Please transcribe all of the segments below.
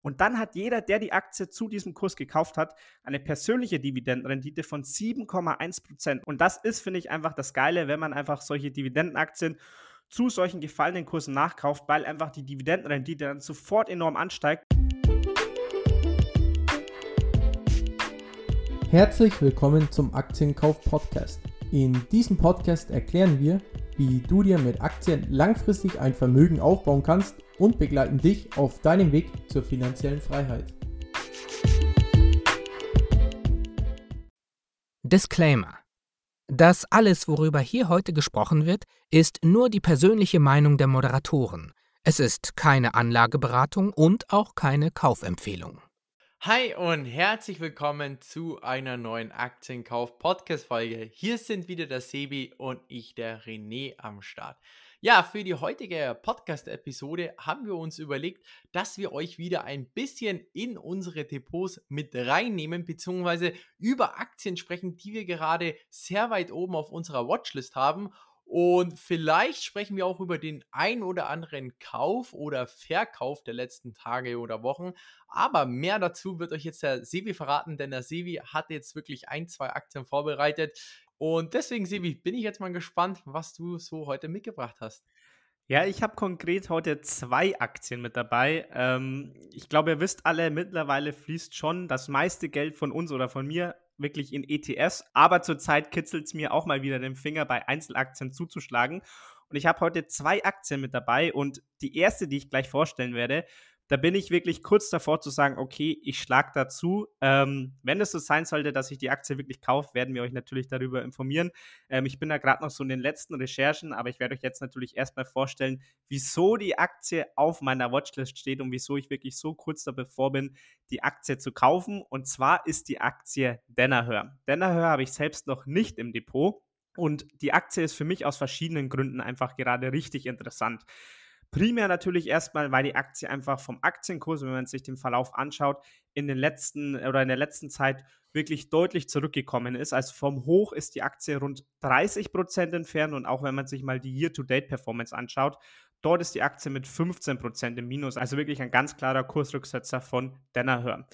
Und dann hat jeder, der die Aktie zu diesem Kurs gekauft hat, eine persönliche Dividendenrendite von 7,1%. Und das ist, finde ich, einfach das Geile, wenn man einfach solche Dividendenaktien zu solchen gefallenen Kursen nachkauft, weil einfach die Dividendenrendite dann sofort enorm ansteigt. Herzlich willkommen zum Aktienkauf Podcast. In diesem Podcast erklären wir, wie du dir mit Aktien langfristig ein Vermögen aufbauen kannst und begleiten dich auf deinem Weg zur finanziellen Freiheit. Disclaimer. Das alles, worüber hier heute gesprochen wird, ist nur die persönliche Meinung der Moderatoren. Es ist keine Anlageberatung und auch keine Kaufempfehlung. Hi und herzlich willkommen zu einer neuen Aktienkauf-Podcast-Folge. Hier sind wieder der Sebi und ich, der René, am Start. Ja, für die heutige Podcast-Episode haben wir uns überlegt, dass wir euch wieder ein bisschen in unsere Depots mit reinnehmen, beziehungsweise über Aktien sprechen, die wir gerade sehr weit oben auf unserer Watchlist haben und vielleicht sprechen wir auch über den ein oder anderen Kauf oder Verkauf der letzten Tage oder Wochen. Aber mehr dazu wird euch jetzt der Sevi verraten, denn der Sevi hat jetzt wirklich ein, zwei Aktien vorbereitet. Und deswegen, Sevi, bin ich jetzt mal gespannt, was du so heute mitgebracht hast. Ja, ich habe konkret heute zwei Aktien mit dabei. Ähm, ich glaube, ihr wisst alle, mittlerweile fließt schon das meiste Geld von uns oder von mir wirklich in ETFs, aber zurzeit kitzelt es mir auch mal wieder den Finger bei Einzelaktien zuzuschlagen. Und ich habe heute zwei Aktien mit dabei und die erste, die ich gleich vorstellen werde, da bin ich wirklich kurz davor zu sagen, okay, ich schlage dazu. Ähm, wenn es so sein sollte, dass ich die Aktie wirklich kaufe, werden wir euch natürlich darüber informieren. Ähm, ich bin da gerade noch so in den letzten Recherchen, aber ich werde euch jetzt natürlich erstmal vorstellen, wieso die Aktie auf meiner Watchlist steht und wieso ich wirklich so kurz davor bin, die Aktie zu kaufen. Und zwar ist die Aktie Danaher. Danaher habe ich selbst noch nicht im Depot. Und die Aktie ist für mich aus verschiedenen Gründen einfach gerade richtig interessant. Primär natürlich erstmal, weil die Aktie einfach vom Aktienkurs, wenn man sich den Verlauf anschaut, in den letzten oder in der letzten Zeit wirklich deutlich zurückgekommen ist. Also vom Hoch ist die Aktie rund 30 Prozent entfernt und auch wenn man sich mal die Year-to-Date-Performance anschaut, dort ist die Aktie mit 15 Prozent im Minus. Also wirklich ein ganz klarer Kursrücksetzer von Danaher.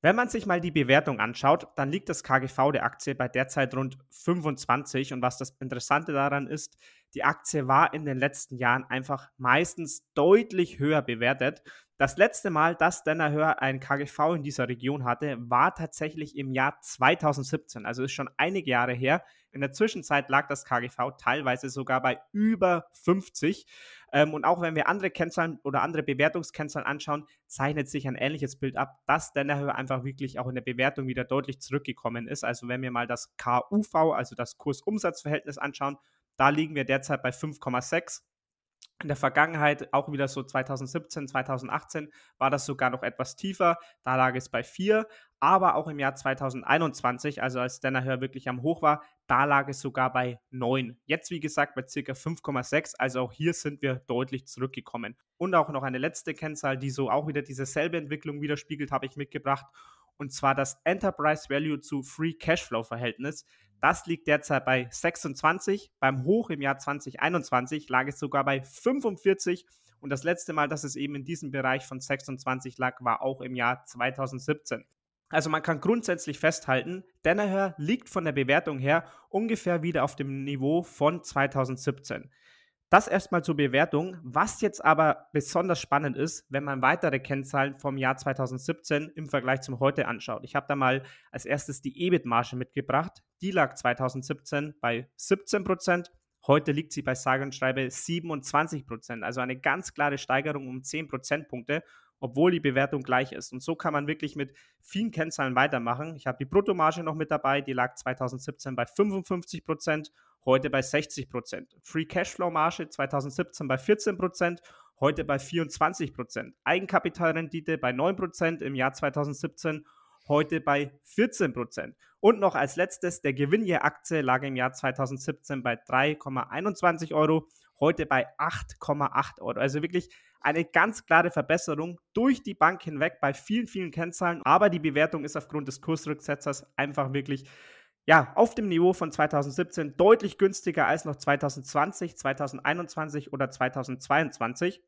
Wenn man sich mal die Bewertung anschaut, dann liegt das KGV der Aktie bei derzeit rund 25 und was das Interessante daran ist, die Aktie war in den letzten Jahren einfach meistens deutlich höher bewertet. Das letzte Mal, dass Danaher ein KGV in dieser Region hatte, war tatsächlich im Jahr 2017, also ist schon einige Jahre her. In der Zwischenzeit lag das KGV teilweise sogar bei über 50. Ähm, und auch wenn wir andere Kennzahlen oder andere Bewertungskennzahlen anschauen, zeichnet sich ein ähnliches Bild ab, dass Danaher einfach wirklich auch in der Bewertung wieder deutlich zurückgekommen ist. Also wenn wir mal das KUV, also das Kursumsatzverhältnis anschauen, da liegen wir derzeit bei 5,6. In der Vergangenheit, auch wieder so 2017, 2018, war das sogar noch etwas tiefer. Da lag es bei 4. Aber auch im Jahr 2021, also als Danaher wirklich am Hoch war, da lag es sogar bei 9. Jetzt, wie gesagt, bei ca. 5,6. Also auch hier sind wir deutlich zurückgekommen. Und auch noch eine letzte Kennzahl, die so auch wieder diese selbe Entwicklung widerspiegelt, habe ich mitgebracht. Und zwar das Enterprise Value zu Free Cashflow Verhältnis. Das liegt derzeit bei 26. Beim Hoch im Jahr 2021 lag es sogar bei 45. Und das letzte Mal, dass es eben in diesem Bereich von 26 lag, war auch im Jahr 2017. Also man kann grundsätzlich festhalten, Danaher liegt von der Bewertung her ungefähr wieder auf dem Niveau von 2017. Das erstmal zur Bewertung. Was jetzt aber besonders spannend ist, wenn man weitere Kennzahlen vom Jahr 2017 im Vergleich zum heute anschaut. Ich habe da mal als erstes die EBIT-Marge mitgebracht. Die lag 2017 bei 17 Prozent. Heute liegt sie bei sage und schreibe 27 Prozent. Also eine ganz klare Steigerung um 10 Prozentpunkte, obwohl die Bewertung gleich ist. Und so kann man wirklich mit vielen Kennzahlen weitermachen. Ich habe die Bruttomarge noch mit dabei. Die lag 2017 bei 55 Prozent heute bei 60 Prozent. Free Cashflow Marge 2017 bei 14 Prozent, heute bei 24 Prozent. Eigenkapitalrendite bei 9 Prozent im Jahr 2017, heute bei 14 Prozent. Und noch als letztes, der Gewinn je Aktie lag im Jahr 2017 bei 3,21 Euro, heute bei 8,8 Euro. Also wirklich eine ganz klare Verbesserung durch die Bank hinweg bei vielen, vielen Kennzahlen. Aber die Bewertung ist aufgrund des Kursrücksetzers einfach wirklich ja, auf dem Niveau von 2017 deutlich günstiger als noch 2020, 2021 oder 2022.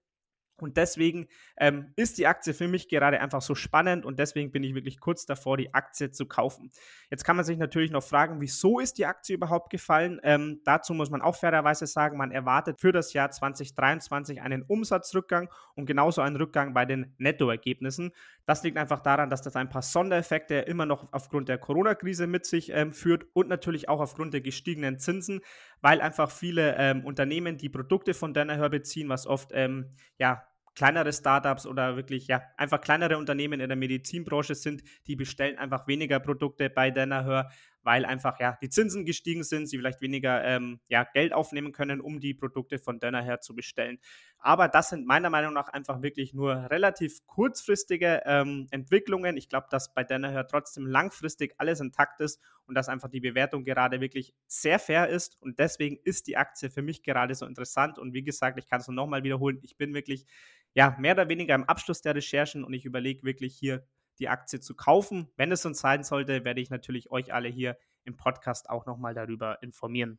Und deswegen ähm, ist die Aktie für mich gerade einfach so spannend und deswegen bin ich wirklich kurz davor, die Aktie zu kaufen. Jetzt kann man sich natürlich noch fragen, wieso ist die Aktie überhaupt gefallen? Ähm, dazu muss man auch fairerweise sagen, man erwartet für das Jahr 2023 einen Umsatzrückgang und genauso einen Rückgang bei den Nettoergebnissen. Das liegt einfach daran, dass das ein paar Sondereffekte immer noch aufgrund der Corona-Krise mit sich ähm, führt und natürlich auch aufgrund der gestiegenen Zinsen, weil einfach viele ähm, Unternehmen, die Produkte von Danaher beziehen, was oft ähm, ja kleinere Startups oder wirklich ja einfach kleinere Unternehmen in der Medizinbranche sind, die bestellen einfach weniger Produkte bei Danaher, weil einfach ja die Zinsen gestiegen sind, sie vielleicht weniger ähm, ja, Geld aufnehmen können, um die Produkte von Danaher zu bestellen. Aber das sind meiner Meinung nach einfach wirklich nur relativ kurzfristige ähm, Entwicklungen. Ich glaube, dass bei Danaher trotzdem langfristig alles intakt ist und dass einfach die Bewertung gerade wirklich sehr fair ist und deswegen ist die Aktie für mich gerade so interessant und wie gesagt, ich kann es nur nochmal wiederholen, ich bin wirklich ja, mehr oder weniger im Abschluss der Recherchen und ich überlege wirklich hier die Aktie zu kaufen. Wenn es uns sein sollte, werde ich natürlich euch alle hier im Podcast auch nochmal darüber informieren.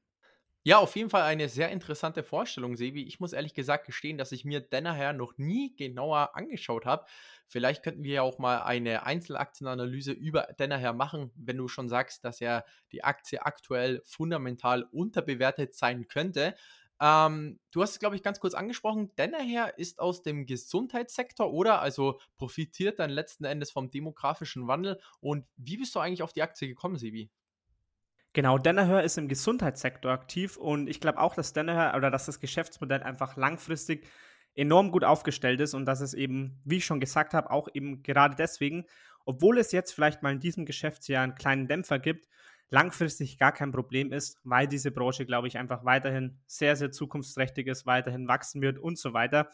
Ja, auf jeden Fall eine sehr interessante Vorstellung, Sebi. Ich muss ehrlich gesagt gestehen, dass ich mir Danaher noch nie genauer angeschaut habe. Vielleicht könnten wir ja auch mal eine Einzelaktienanalyse über Danaher machen, wenn du schon sagst, dass ja die Aktie aktuell fundamental unterbewertet sein könnte. Ähm, du hast es, glaube ich, ganz kurz angesprochen. Danaher ist aus dem Gesundheitssektor, oder? Also profitiert dann letzten Endes vom demografischen Wandel. Und wie bist du eigentlich auf die Aktie gekommen, Sebi? Genau, Danaher ist im Gesundheitssektor aktiv und ich glaube auch, dass Danaher oder dass das Geschäftsmodell einfach langfristig enorm gut aufgestellt ist und dass es eben, wie ich schon gesagt habe, auch eben gerade deswegen, obwohl es jetzt vielleicht mal in diesem Geschäftsjahr einen kleinen Dämpfer gibt, langfristig gar kein Problem ist, weil diese Branche, glaube ich, einfach weiterhin sehr, sehr zukunftsträchtig ist, weiterhin wachsen wird und so weiter.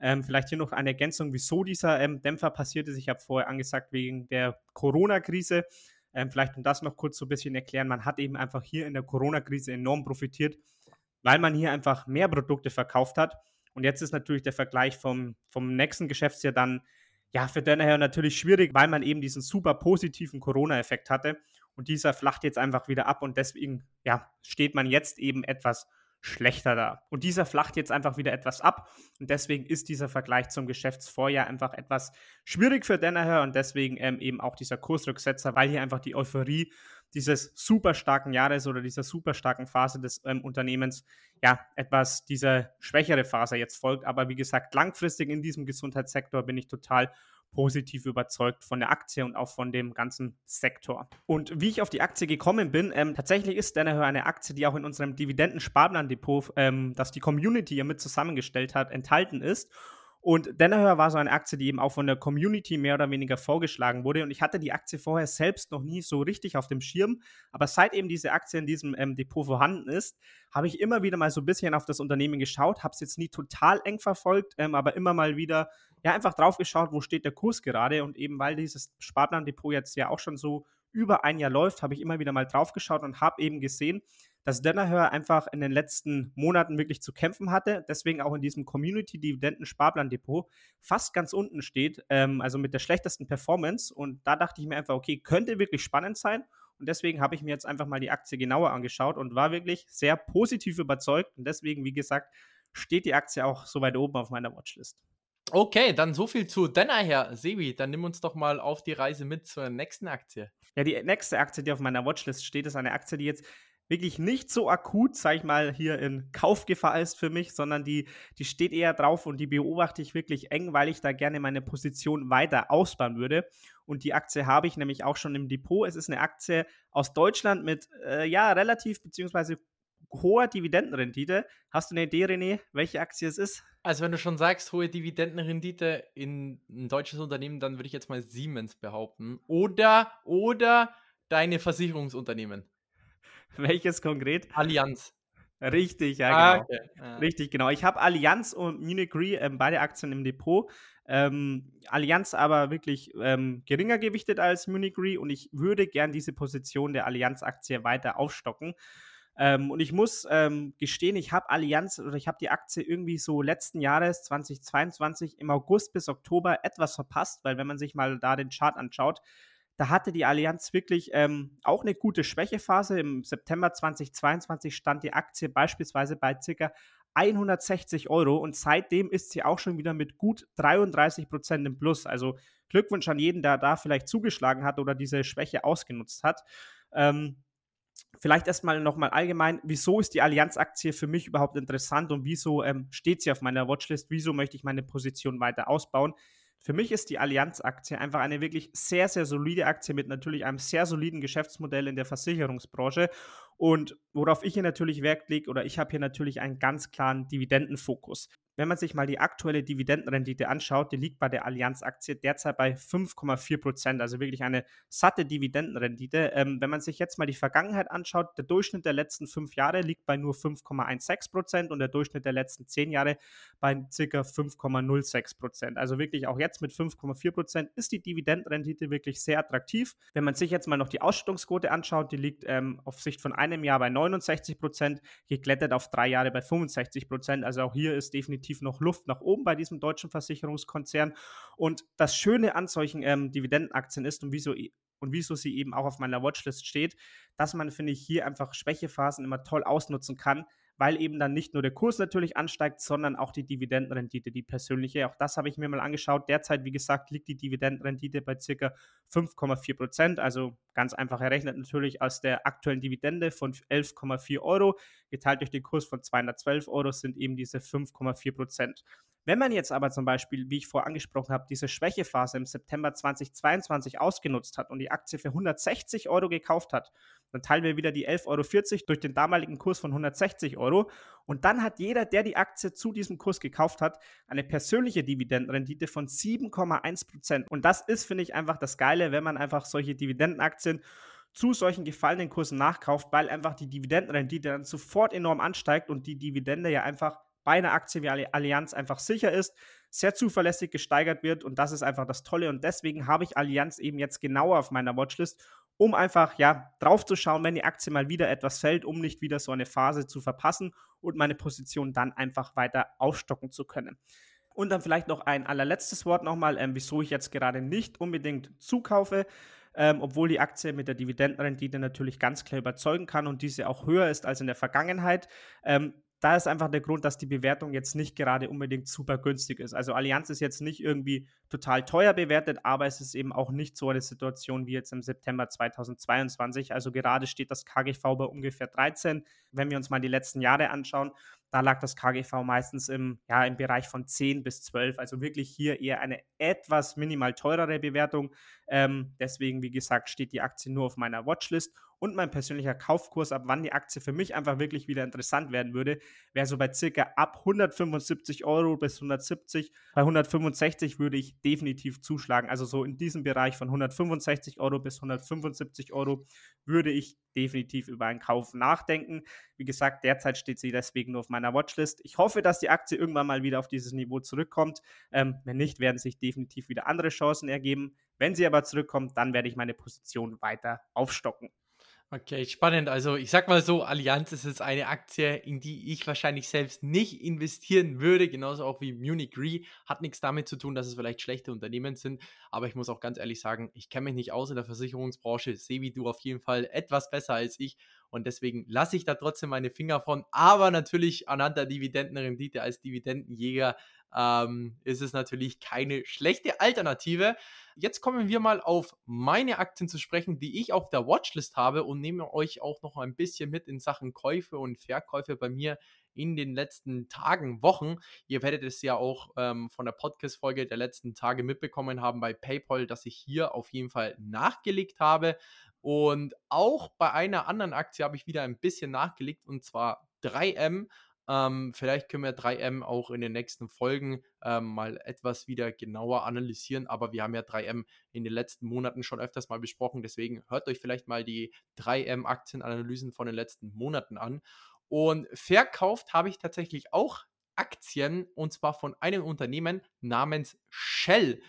Ähm, vielleicht hier noch eine Ergänzung, wieso dieser ähm, Dämpfer passiert ist. Ich habe vorher angesagt, wegen der Corona-Krise. Ähm, vielleicht um das noch kurz so ein bisschen erklären. Man hat eben einfach hier in der Corona-Krise enorm profitiert, weil man hier einfach mehr Produkte verkauft hat. Und jetzt ist natürlich der Vergleich vom, vom nächsten Geschäftsjahr dann ja für Danaher natürlich schwierig, weil man eben diesen super positiven Corona-Effekt hatte. Und dieser flacht jetzt einfach wieder ab und deswegen ja, steht man jetzt eben etwas schlechter da. Und dieser flacht jetzt einfach wieder etwas ab und deswegen ist dieser Vergleich zum Geschäftsvorjahr einfach etwas schwierig für Danaher und deswegen ähm, eben auch dieser Kursrücksetzer, weil hier einfach die Euphorie dieses super starken Jahres oder dieser super starken Phase des ähm, Unternehmens ja etwas diese schwächere Phase jetzt folgt. Aber wie gesagt, langfristig in diesem Gesundheitssektor bin ich total positiv überzeugt von der Aktie und auch von dem ganzen Sektor. Und wie ich auf die Aktie gekommen bin, ähm, tatsächlich ist Danaher eine Aktie, die auch in unserem Dividenden-Sparplan-Depot, ähm, das die Community ja mit zusammengestellt hat, enthalten ist. Und Danaher war so eine Aktie, die eben auch von der Community mehr oder weniger vorgeschlagen wurde. Und ich hatte die Aktie vorher selbst noch nie so richtig auf dem Schirm. Aber seit eben diese Aktie in diesem ähm, Depot vorhanden ist, habe ich immer wieder mal so ein bisschen auf das Unternehmen geschaut, habe es jetzt nie total eng verfolgt, ähm, aber immer mal wieder ja einfach drauf geschaut, wo steht der Kurs gerade. Und eben weil dieses Sparplan-Depot jetzt ja auch schon so über ein Jahr läuft, habe ich immer wieder mal drauf geschaut und habe eben gesehen, dass Danaher einfach in den letzten Monaten wirklich zu kämpfen hatte, deswegen auch in diesem Community-Dividenden-Sparplan-Depot fast ganz unten steht, ähm, also mit der schlechtesten Performance. Und da dachte ich mir einfach, okay, könnte wirklich spannend sein. Und deswegen habe ich mir jetzt einfach mal die Aktie genauer angeschaut und war wirklich sehr positiv überzeugt. Und deswegen, wie gesagt, steht die Aktie auch so weit oben auf meiner Watchlist. Okay, dann so viel zu Danaher. Sebi, dann nimm uns doch mal auf die Reise mit zur nächsten Aktie. Ja, die nächste Aktie, die auf meiner Watchlist steht, ist eine Aktie, die jetzt wirklich nicht so akut, sag ich mal, hier in Kaufgefahr ist für mich, sondern die, die steht eher drauf und die beobachte ich wirklich eng, weil ich da gerne meine Position weiter ausbauen würde. Und die Aktie habe ich nämlich auch schon im Depot. Es ist eine Aktie aus Deutschland mit, äh, ja, relativ beziehungsweise hoher Dividendenrendite. Hast du eine Idee, René, welche Aktie es ist? Also wenn du schon sagst, hohe Dividendenrendite in ein deutsches Unternehmen, dann würde ich jetzt mal Siemens behaupten. Oder, oder deine Versicherungsunternehmen. Welches konkret? Allianz. Richtig, ja, ah, genau. Okay. Ah. Richtig, genau. Ich habe Allianz und Munich Re, ähm, beide Aktien im Depot. Ähm, Allianz aber wirklich ähm, geringer gewichtet als Munich Re und ich würde gern diese Position der Allianz-Aktie weiter aufstocken. Ähm, und ich muss ähm, gestehen, ich habe Allianz oder ich habe die Aktie irgendwie so letzten Jahres 2022 im August bis Oktober etwas verpasst, weil wenn man sich mal da den Chart anschaut, da hatte die Allianz wirklich ähm, auch eine gute Schwächephase. Im September 2022 stand die Aktie beispielsweise bei ca. 160 Euro und seitdem ist sie auch schon wieder mit gut 33 Prozent im Plus. Also Glückwunsch an jeden, der da vielleicht zugeschlagen hat oder diese Schwäche ausgenutzt hat. Ähm, vielleicht erstmal nochmal allgemein, wieso ist die Allianz-Aktie für mich überhaupt interessant und wieso ähm, steht sie auf meiner Watchlist? Wieso möchte ich meine Position weiter ausbauen? Für mich ist die Allianz-Aktie einfach eine wirklich sehr, sehr solide Aktie mit natürlich einem sehr soliden Geschäftsmodell in der Versicherungsbranche. Und worauf ich hier natürlich Wert lege, oder ich habe hier natürlich einen ganz klaren Dividendenfokus. Wenn man sich mal die aktuelle Dividendenrendite anschaut, die liegt bei der Allianz-Aktie derzeit bei 5,4 Prozent, also wirklich eine satte Dividendenrendite. Ähm, wenn man sich jetzt mal die Vergangenheit anschaut, der Durchschnitt der letzten fünf Jahre liegt bei nur 5,16 Prozent und der Durchschnitt der letzten zehn Jahre bei ca. 5,06 Prozent. Also wirklich auch jetzt mit 5,4 Prozent ist die Dividendenrendite wirklich sehr attraktiv. Wenn man sich jetzt mal noch die Ausschüttungsquote anschaut, die liegt ähm, auf Sicht von einem Jahr bei 69 Prozent, geklettert auf drei Jahre bei 65 Prozent. Also auch hier ist definitiv definitiv noch Luft nach oben bei diesem deutschen Versicherungskonzern. Und das Schöne an solchen ähm, Dividendenaktien ist und wieso und wieso sie eben auch auf meiner Watchlist steht, dass man, finde ich, hier einfach Schwächephasen immer toll ausnutzen kann, weil eben dann nicht nur der Kurs natürlich ansteigt, sondern auch die Dividendenrendite, die persönliche. Auch das habe ich mir mal angeschaut. Derzeit, wie gesagt, liegt die Dividendenrendite bei ca. 5,4 Prozent. Also ganz einfach errechnet natürlich aus der aktuellen Dividende von 11,4 Euro geteilt durch den Kurs von 212 Euro sind eben diese 5,4 Prozent. Wenn man jetzt aber zum Beispiel, wie ich vorher angesprochen habe, diese Schwächephase im September 2022 ausgenutzt hat und die Aktie für 160 Euro gekauft hat, dann teilen wir wieder die 11,40 Euro durch den damaligen Kurs von 160 Euro. Und dann hat jeder, der die Aktie zu diesem Kurs gekauft hat, eine persönliche Dividendenrendite von 7,1 Prozent. Und das ist, finde ich, einfach das Geile, wenn man einfach solche Dividendenaktien zu solchen gefallenen Kursen nachkauft, weil einfach die Dividendenrendite dann sofort enorm ansteigt und die Dividende ja einfach bei einer Aktie wie Allianz einfach sicher ist, sehr zuverlässig gesteigert wird und das ist einfach das Tolle und deswegen habe ich Allianz eben jetzt genauer auf meiner Watchlist, um einfach ja drauf zu schauen, wenn die Aktie mal wieder etwas fällt, um nicht wieder so eine Phase zu verpassen und meine Position dann einfach weiter aufstocken zu können. Und dann vielleicht noch ein allerletztes Wort nochmal, ähm, wieso ich jetzt gerade nicht unbedingt zukaufe. Ähm, obwohl die Aktie mit der Dividendenrendite natürlich ganz klar überzeugen kann und diese auch höher ist als in der Vergangenheit. Ähm, da ist einfach der Grund, dass die Bewertung jetzt nicht gerade unbedingt super günstig ist. Also Allianz ist jetzt nicht irgendwie total teuer bewertet, aber es ist eben auch nicht so eine Situation wie jetzt im September 2022. Also gerade steht das KGV bei ungefähr 13. Wenn wir uns mal die letzten Jahre anschauen, da lag das KGV meistens im, ja, im Bereich von 10 bis 12. Also wirklich hier eher eine etwas minimal teurere Bewertung. Ähm, deswegen, wie gesagt, steht die Aktie nur auf meiner Watchlist. Und mein persönlicher Kaufkurs, ab wann die Aktie für mich einfach wirklich wieder interessant werden würde, wäre so bei circa ab 175 Euro bis 170. Bei 165 würde ich definitiv zuschlagen. Also so in diesem Bereich von 165 Euro bis 175 Euro würde ich definitiv über einen Kauf nachdenken. Wie gesagt, derzeit steht sie deswegen nur auf meiner Watchlist. Ich hoffe, dass die Aktie irgendwann mal wieder auf dieses Niveau zurückkommt. Ähm, wenn nicht, werden sich definitiv wieder andere Chancen ergeben. Wenn sie aber zurückkommt, dann werde ich meine Position weiter aufstocken. Okay, spannend. Also ich sag mal so, Allianz ist jetzt eine Aktie, in die ich wahrscheinlich selbst nicht investieren würde, genauso auch wie Munich Re. Hat nichts damit zu tun, dass es vielleicht schlechte Unternehmen sind, aber ich muss auch ganz ehrlich sagen, ich kenne mich nicht aus in der Versicherungsbranche, sehe wie du auf jeden Fall etwas besser als ich und deswegen lasse ich da trotzdem meine Finger von, aber natürlich anhand der Dividendenrendite als Dividendenjäger ähm, ist es natürlich keine schlechte Alternative. Jetzt kommen wir mal auf meine Aktien zu sprechen, die ich auf der Watchlist habe und nehme euch auch noch ein bisschen mit in Sachen Käufe und Verkäufe bei mir in den letzten Tagen, Wochen. Ihr werdet es ja auch ähm, von der Podcast-Folge der letzten Tage mitbekommen haben bei PayPal, dass ich hier auf jeden Fall nachgelegt habe. Und auch bei einer anderen Aktie habe ich wieder ein bisschen nachgelegt und zwar 3M. Ähm, vielleicht können wir 3M auch in den nächsten Folgen ähm, mal etwas wieder genauer analysieren, aber wir haben ja 3M in den letzten Monaten schon öfters mal besprochen, deswegen hört euch vielleicht mal die 3M-Aktienanalysen von den letzten Monaten an. Und verkauft habe ich tatsächlich auch Aktien und zwar von einem Unternehmen namens Shell.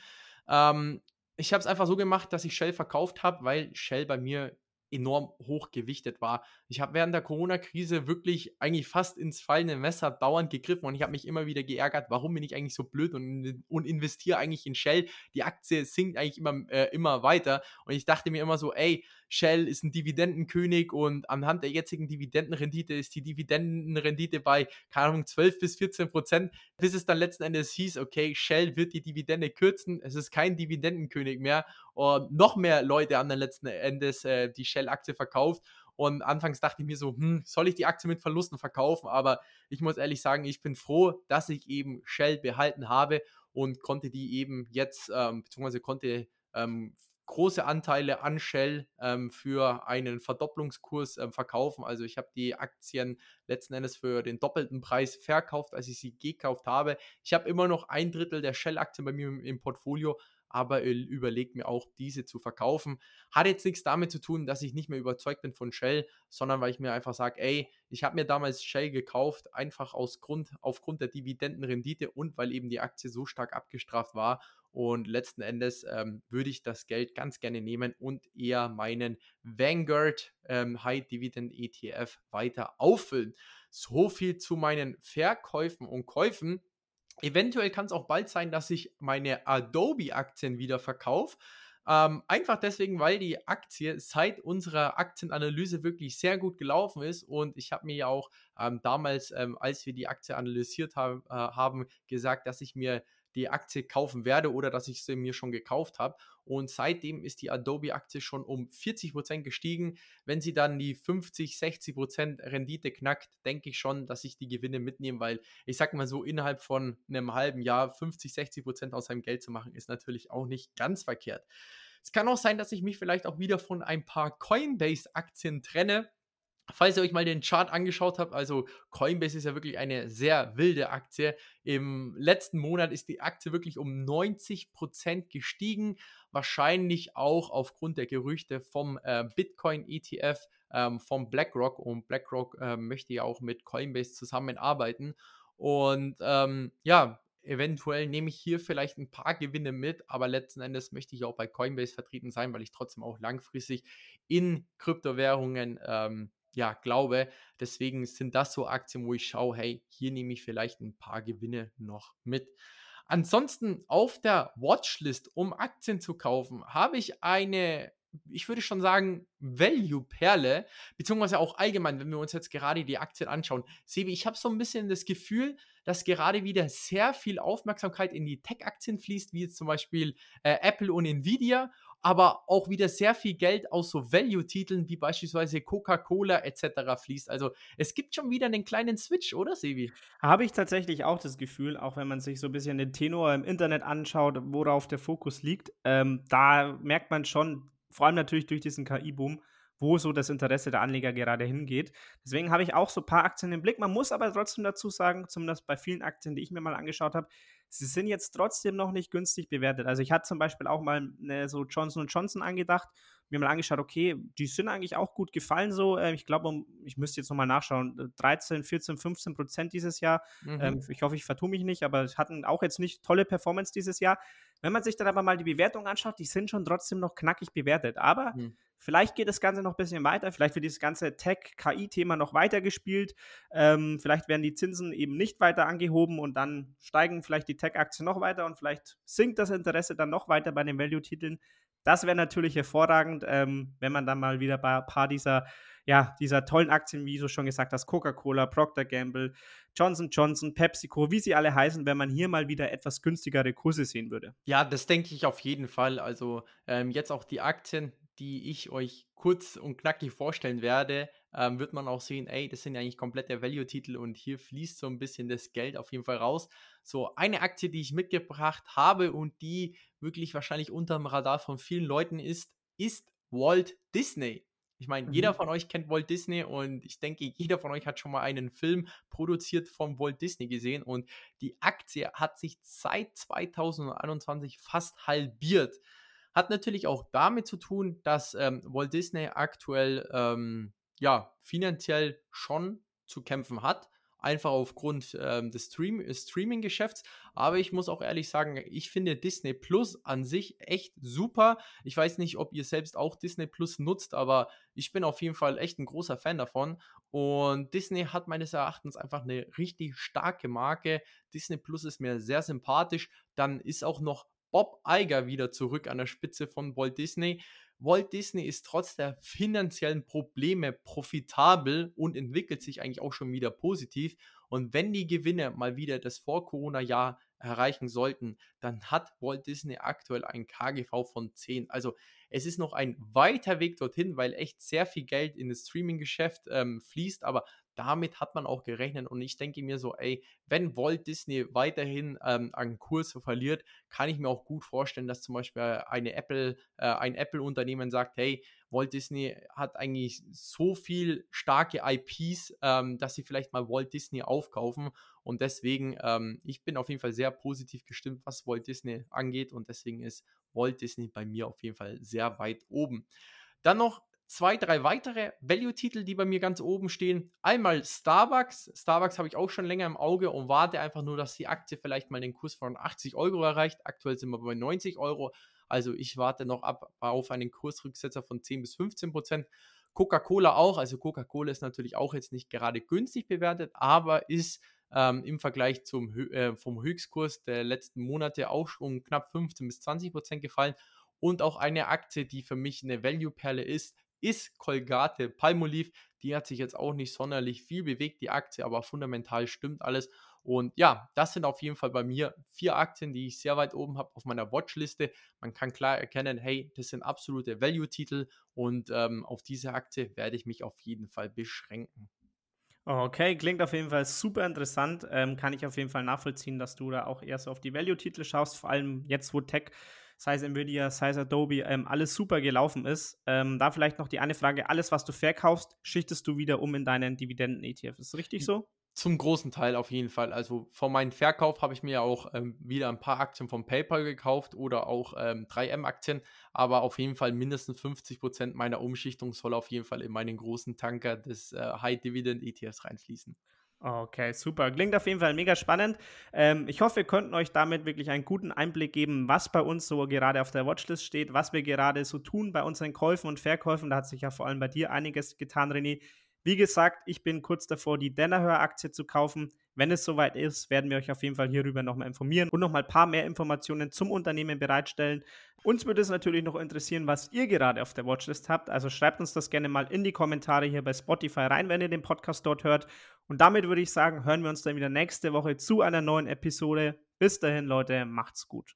Ähm, ich habe es einfach so gemacht, dass ich Shell verkauft habe, weil Shell bei mir enorm hoch gewichtet war. Ich habe während der Corona-Krise wirklich eigentlich fast ins fallende Messer dauernd gegriffen und ich habe mich immer wieder geärgert, warum bin ich eigentlich so blöd und, und investiere eigentlich in Shell. Die Aktie sinkt eigentlich immer, äh, immer weiter und ich dachte mir immer so, ey, Shell ist ein Dividendenkönig und anhand der jetzigen Dividendenrendite ist die Dividendenrendite bei, keine Ahnung, 12 bis 14 Prozent, bis es dann letzten Endes hieß, okay, Shell wird die Dividende kürzen, es ist kein Dividendenkönig mehr und noch mehr Leute haben dann letzten Endes äh, die Shell-Aktie verkauft und anfangs dachte ich mir so, hm, soll ich die Aktie mit Verlusten verkaufen? Aber ich muss ehrlich sagen, ich bin froh, dass ich eben Shell behalten habe und konnte die eben jetzt, ähm, beziehungsweise konnte ähm, große Anteile an Shell ähm, für einen Verdopplungskurs ähm, verkaufen. Also ich habe die Aktien letzten Endes für den doppelten Preis verkauft, als ich sie gekauft habe. Ich habe immer noch ein Drittel der Shell-Aktien bei mir im, im Portfolio, aber überlegt mir auch, diese zu verkaufen. Hat jetzt nichts damit zu tun, dass ich nicht mehr überzeugt bin von Shell, sondern weil ich mir einfach sage, ey, ich habe mir damals Shell gekauft, einfach aus Grund, aufgrund der Dividendenrendite und weil eben die Aktie so stark abgestraft war und letzten Endes ähm, würde ich das Geld ganz gerne nehmen und eher meinen Vanguard ähm, High Dividend ETF weiter auffüllen. So viel zu meinen Verkäufen und Käufen. Eventuell kann es auch bald sein, dass ich meine Adobe-Aktien wieder verkaufe. Ähm, einfach deswegen, weil die Aktie seit unserer Aktienanalyse wirklich sehr gut gelaufen ist und ich habe mir ja auch ähm, damals, ähm, als wir die Aktie analysiert haben, äh, haben, gesagt, dass ich mir die Aktie kaufen werde oder dass ich sie mir schon gekauft habe. Und seitdem ist die Adobe-Aktie schon um 40% gestiegen. Wenn sie dann die 50, 60% Rendite knackt, denke ich schon, dass ich die Gewinne mitnehme, weil ich sage mal so, innerhalb von einem halben Jahr 50, 60% aus seinem Geld zu machen, ist natürlich auch nicht ganz verkehrt. Es kann auch sein, dass ich mich vielleicht auch wieder von ein paar Coinbase-Aktien trenne Falls ihr euch mal den Chart angeschaut habt, also Coinbase ist ja wirklich eine sehr wilde Aktie. Im letzten Monat ist die Aktie wirklich um 90% gestiegen. Wahrscheinlich auch aufgrund der Gerüchte vom äh, Bitcoin-ETF ähm, vom BlackRock. Und BlackRock äh, möchte ja auch mit Coinbase zusammenarbeiten. Und ähm, ja, eventuell nehme ich hier vielleicht ein paar Gewinne mit, aber letzten Endes möchte ich auch bei Coinbase vertreten sein, weil ich trotzdem auch langfristig in Kryptowährungen ähm, ja, glaube. Deswegen sind das so Aktien, wo ich schaue, hey, hier nehme ich vielleicht ein paar Gewinne noch mit. Ansonsten auf der Watchlist, um Aktien zu kaufen, habe ich eine, ich würde schon sagen, Value-Perle, beziehungsweise auch allgemein, wenn wir uns jetzt gerade die Aktien anschauen. Sebi, ich habe so ein bisschen das Gefühl, dass gerade wieder sehr viel Aufmerksamkeit in die Tech-Aktien fließt, wie jetzt zum Beispiel äh, Apple und Nvidia aber auch wieder sehr viel Geld aus so Value-Titeln wie beispielsweise Coca-Cola etc. fließt. Also es gibt schon wieder einen kleinen Switch, oder Sevi? Habe ich tatsächlich auch das Gefühl, auch wenn man sich so ein bisschen den Tenor im Internet anschaut, worauf der Fokus liegt, ähm, da merkt man schon, vor allem natürlich durch diesen KI-Boom, wo so das Interesse der Anleger gerade hingeht. Deswegen habe ich auch so ein paar Aktien im Blick. Man muss aber trotzdem dazu sagen, zumindest bei vielen Aktien, die ich mir mal angeschaut habe, sie sind jetzt trotzdem noch nicht günstig bewertet. Also ich hatte zum Beispiel auch mal ne, so Johnson Johnson angedacht, mir mal angeschaut, okay, die sind eigentlich auch gut gefallen so. Ähm, ich glaube, ich müsste jetzt nochmal nachschauen, 13, 14, 15 Prozent dieses Jahr. Mhm. Ähm, ich hoffe, ich vertue mich nicht, aber es hatten auch jetzt nicht tolle Performance dieses Jahr. Wenn man sich dann aber mal die Bewertung anschaut, die sind schon trotzdem noch knackig bewertet. Aber mhm. Vielleicht geht das Ganze noch ein bisschen weiter, vielleicht wird dieses ganze Tech-KI-Thema noch weiter gespielt, ähm, vielleicht werden die Zinsen eben nicht weiter angehoben und dann steigen vielleicht die Tech-Aktien noch weiter und vielleicht sinkt das Interesse dann noch weiter bei den Value-Titeln. Das wäre natürlich hervorragend, ähm, wenn man dann mal wieder bei ein paar dieser, ja, dieser tollen Aktien, wie du schon gesagt hast, Coca-Cola, Procter Gamble, Johnson Johnson, PepsiCo, wie sie alle heißen, wenn man hier mal wieder etwas günstigere Kurse sehen würde. Ja, das denke ich auf jeden Fall. Also ähm, jetzt auch die Aktien, die ich euch kurz und knackig vorstellen werde, ähm, wird man auch sehen, ey, das sind ja eigentlich komplette Value-Titel und hier fließt so ein bisschen das Geld auf jeden Fall raus. So, eine Aktie, die ich mitgebracht habe und die wirklich wahrscheinlich unter dem Radar von vielen Leuten ist, ist Walt Disney. Ich meine, mhm. jeder von euch kennt Walt Disney und ich denke, jeder von euch hat schon mal einen Film produziert von Walt Disney gesehen und die Aktie hat sich seit 2021 fast halbiert. Hat natürlich auch damit zu tun, dass ähm, Walt Disney aktuell ähm, ja finanziell schon zu kämpfen hat. einfach aufgrund ähm, des Stream Streaming-Geschäfts. Aber ich muss auch ehrlich sagen, ich finde Disney Plus an sich echt super. Ich weiß nicht, ob ihr selbst auch Disney Plus nutzt, aber ich bin auf jeden Fall echt ein großer Fan davon. Und Disney hat meines Erachtens einfach eine richtig starke Marke. Disney Plus ist mir sehr sympathisch. Dann ist auch noch Bob Iger wieder zurück an der Spitze von Walt Disney. Walt Disney ist trotz der finanziellen Probleme profitabel und entwickelt sich eigentlich auch schon wieder positiv. Und wenn die Gewinne mal wieder das Vor-Corona-Jahr erreichen sollten, dann hat Walt Disney aktuell ein KGV von 10. Also es ist noch ein weiter Weg dorthin, weil echt sehr viel Geld in das Streaming-Geschäft ähm, fließt, aber damit hat man auch gerechnet und ich denke mir so, ey, wenn Walt Disney weiterhin ähm, an Kurs verliert, kann ich mir auch gut vorstellen, dass zum Beispiel eine Apple, äh, ein Apple-Unternehmen sagt, hey, Walt Disney hat eigentlich so viel starke IPs, ähm, dass sie vielleicht mal Walt Disney aufkaufen und deswegen, ähm, ich bin auf jeden Fall sehr positiv gestimmt, was Walt Disney angeht und deswegen ist Walt Disney bei mir auf jeden Fall sehr weit oben. Dann noch zwei, drei weitere Value-Titel, die bei mir ganz oben stehen. Einmal Starbucks. Starbucks habe ich auch schon länger im Auge und warte einfach nur, dass die Aktie vielleicht mal den Kurs von 80 Euro erreicht. Aktuell sind wir bei 90 Euro. Also ich warte noch ab auf einen Kursrücksetzer von 10 bis 15 Prozent. Coca-Cola auch. Also Coca-Cola ist natürlich auch jetzt nicht gerade günstig bewertet, aber ist ähm, im Vergleich zum äh, vom Höchstkurs der letzten Monate auch schon knapp 15 bis 20 Prozent gefallen. Und auch eine Aktie, die für mich eine Value-Perle ist, ist Colgate Palmolive. Die hat sich jetzt auch nicht sonderlich viel bewegt, die Aktie, aber fundamental stimmt alles. Und ja, das sind auf jeden Fall bei mir vier Aktien, die ich sehr weit oben habe auf meiner Watchliste. Man kann klar erkennen, hey, das sind absolute Value-Titel und ähm, auf diese Aktie werde ich mich auf jeden Fall beschränken. Okay, klingt auf jeden Fall super interessant. Ähm, kann ich auf jeden Fall nachvollziehen, dass du da auch erst auf die Value-Titel schaust, vor allem jetzt, wo Tech sei es Nvidia, sei es Adobe, ähm, alles super gelaufen ist. Ähm, da vielleicht noch die eine Frage: Alles, was du verkaufst, schichtest du wieder um in deinen Dividenden-ETF. Ist das richtig so? Zum großen Teil auf jeden Fall. Also von meinem Verkauf habe ich mir auch ähm, wieder ein paar Aktien von PayPal gekauft oder auch ähm, 3M-Aktien. Aber auf jeden Fall mindestens 50 Prozent meiner Umschichtung soll auf jeden Fall in meinen großen Tanker des äh, High-Dividend-ETFs reinfließen. Okay, super. Klingt auf jeden Fall mega spannend. Ähm, ich hoffe, wir konnten euch damit wirklich einen guten Einblick geben, was bei uns so gerade auf der Watchlist steht, was wir gerade so tun bei unseren Käufen und Verkäufen. Da hat sich ja vor allem bei dir einiges getan, René. Wie gesagt, ich bin kurz davor, die Danaher-Aktie zu kaufen. Wenn es soweit ist, werden wir euch auf jeden Fall hierüber nochmal informieren und nochmal ein paar mehr Informationen zum Unternehmen bereitstellen. Uns würde es natürlich noch interessieren, was ihr gerade auf der Watchlist habt. Also schreibt uns das gerne mal in die Kommentare hier bei Spotify rein, wenn ihr den Podcast dort hört. Und damit würde ich sagen, hören wir uns dann wieder nächste Woche zu einer neuen Episode. Bis dahin, Leute, macht's gut.